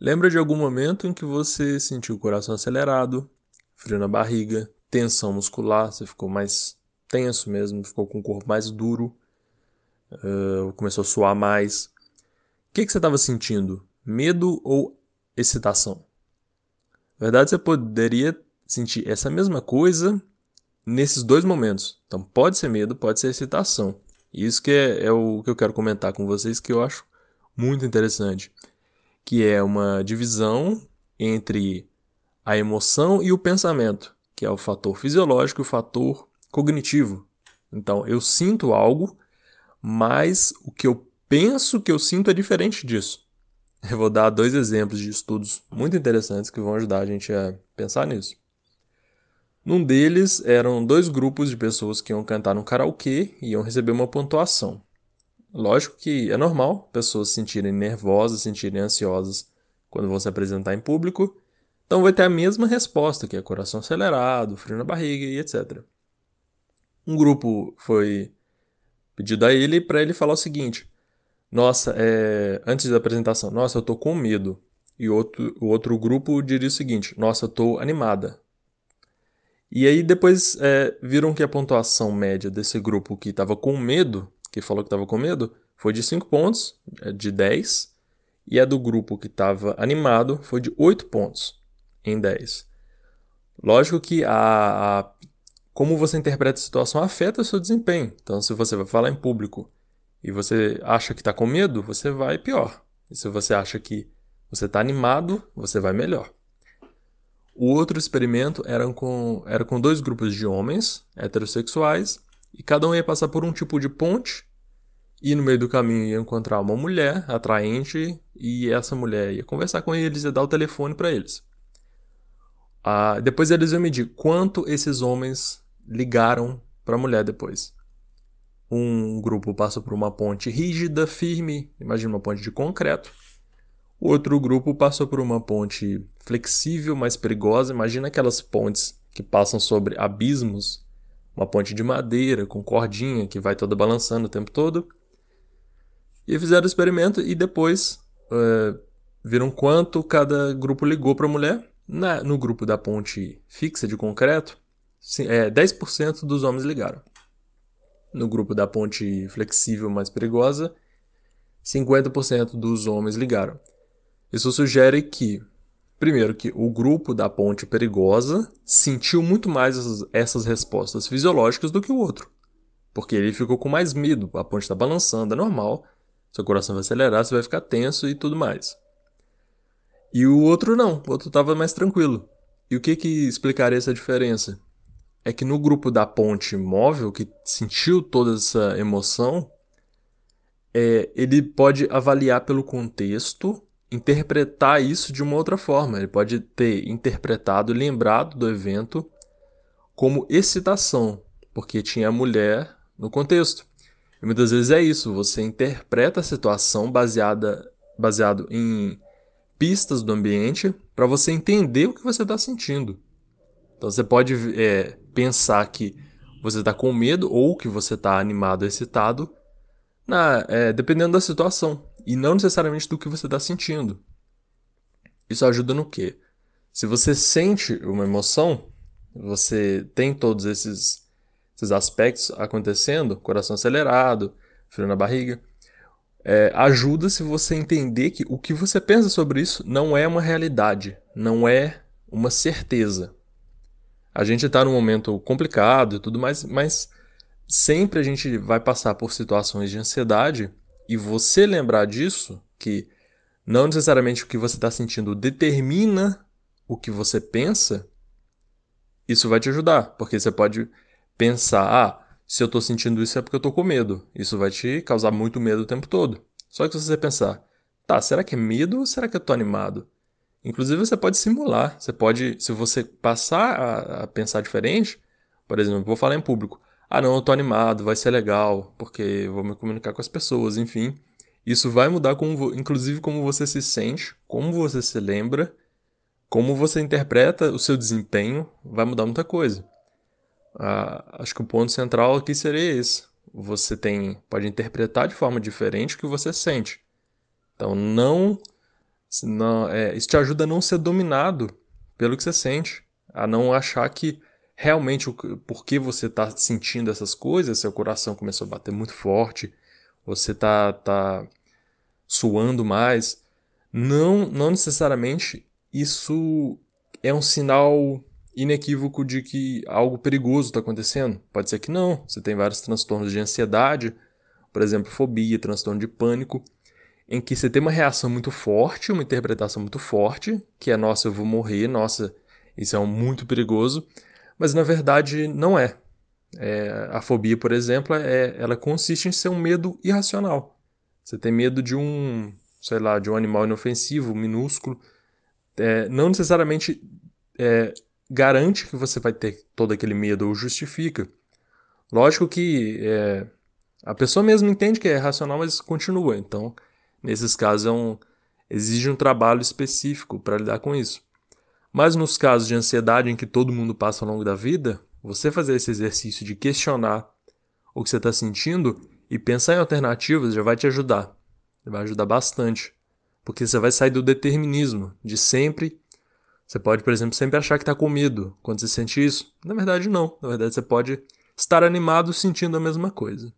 Lembra de algum momento em que você sentiu o coração acelerado, frio na barriga, tensão muscular, você ficou mais tenso mesmo, ficou com o corpo mais duro, uh, começou a suar mais. O que, que você estava sentindo? Medo ou excitação? Na verdade, você poderia sentir essa mesma coisa nesses dois momentos. Então, pode ser medo, pode ser excitação. Isso que é, é o que eu quero comentar com vocês, que eu acho muito interessante que é uma divisão entre a emoção e o pensamento, que é o fator fisiológico e o fator cognitivo. Então, eu sinto algo, mas o que eu penso que eu sinto é diferente disso. Eu vou dar dois exemplos de estudos muito interessantes que vão ajudar a gente a pensar nisso. Num deles eram dois grupos de pessoas que iam cantar no karaokê e iam receber uma pontuação. Lógico que é normal pessoas se sentirem nervosas, se sentirem ansiosas quando vão se apresentar em público, então vai ter a mesma resposta, que é coração acelerado, frio na barriga e etc. Um grupo foi pedido a ele para ele falar o seguinte: Nossa, é... antes da apresentação, nossa, eu tô com medo. E outro, o outro grupo diria o seguinte: Nossa, eu tô animada. E aí depois é, viram que a pontuação média desse grupo que estava com medo que falou que estava com medo, foi de 5 pontos, é, de 10. E a do grupo que estava animado foi de 8 pontos em 10. Lógico que a, a, como você interpreta a situação afeta o seu desempenho. Então, se você vai falar em público e você acha que está com medo, você vai pior. E se você acha que você está animado, você vai melhor. O outro experimento era com, era com dois grupos de homens heterossexuais e cada um ia passar por um tipo de ponte e no meio do caminho ia encontrar uma mulher atraente e essa mulher ia conversar com eles e dar o telefone para eles. Ah, depois eles iam medir quanto esses homens ligaram para a mulher depois. Um grupo passou por uma ponte rígida, firme, imagina uma ponte de concreto. O outro grupo passou por uma ponte flexível, mais perigosa, imagina aquelas pontes que passam sobre abismos uma ponte de madeira com cordinha que vai toda balançando o tempo todo. E fizeram o experimento e depois uh, viram quanto cada grupo ligou para a mulher. Na, no grupo da ponte fixa de concreto, é, 10% dos homens ligaram. No grupo da ponte flexível mais perigosa, 50% dos homens ligaram. Isso sugere que Primeiro, que o grupo da ponte perigosa sentiu muito mais essas, respostas fisiológicas do que o outro. Porque ele ficou com mais medo. A ponte está balançando, é normal. Seu coração vai acelerar, você vai ficar tenso e tudo mais. E o outro não, o outro estava mais tranquilo. E o que, que explicaria essa diferença? É que no grupo da ponte móvel, que sentiu toda essa emoção, é, ele pode avaliar pelo contexto interpretar isso de uma outra forma. Ele pode ter interpretado, lembrado do evento como excitação, porque tinha a mulher no contexto. E muitas vezes é isso, você interpreta a situação baseada baseado em pistas do ambiente para você entender o que você está sentindo. Então você pode é, pensar que você está com medo ou que você está animado, excitado, na, é, dependendo da situação e não necessariamente do que você está sentindo. Isso ajuda no quê? Se você sente uma emoção, você tem todos esses, esses aspectos acontecendo, coração acelerado, frio na barriga, é, ajuda se você entender que o que você pensa sobre isso não é uma realidade, não é uma certeza. A gente está num momento complicado e tudo mais, mas sempre a gente vai passar por situações de ansiedade e você lembrar disso, que não necessariamente o que você está sentindo determina o que você pensa, isso vai te ajudar, porque você pode pensar, ah, se eu estou sentindo isso é porque eu estou com medo. Isso vai te causar muito medo o tempo todo. Só que se você pensar, tá, será que é medo ou será que eu estou animado? Inclusive você pode simular, você pode, se você passar a, a pensar diferente, por exemplo, vou falar em público, ah, não, eu tô animado, vai ser legal, porque vou me comunicar com as pessoas, enfim. Isso vai mudar, como, inclusive, como você se sente, como você se lembra, como você interpreta o seu desempenho, vai mudar muita coisa. Ah, acho que o ponto central aqui seria esse. Você tem, pode interpretar de forma diferente o que você sente. Então, não é, isso te ajuda a não ser dominado pelo que você sente, a não achar que realmente o porquê você está sentindo essas coisas, seu coração começou a bater muito forte, você tá, tá suando mais. Não, não necessariamente isso é um sinal inequívoco de que algo perigoso está acontecendo. Pode ser que não. Você tem vários transtornos de ansiedade, por exemplo, fobia, transtorno de pânico, em que você tem uma reação muito forte, uma interpretação muito forte, que é nossa, eu vou morrer, nossa, isso é um muito perigoso, mas na verdade não é. é a fobia, por exemplo, é, ela consiste em ser um medo irracional. Você tem medo de um, sei lá, de um animal inofensivo, minúsculo. É, não necessariamente é, garante que você vai ter todo aquele medo ou justifica. Lógico que é, a pessoa mesmo entende que é racional, mas continua. Então, nesses casos, é um, exige um trabalho específico para lidar com isso. Mas nos casos de ansiedade em que todo mundo passa ao longo da vida, você fazer esse exercício de questionar o que você está sentindo e pensar em alternativas já vai te ajudar. Vai ajudar bastante. Porque você vai sair do determinismo de sempre você pode, por exemplo, sempre achar que está com medo quando você sente isso. Na verdade, não. Na verdade, você pode estar animado sentindo a mesma coisa.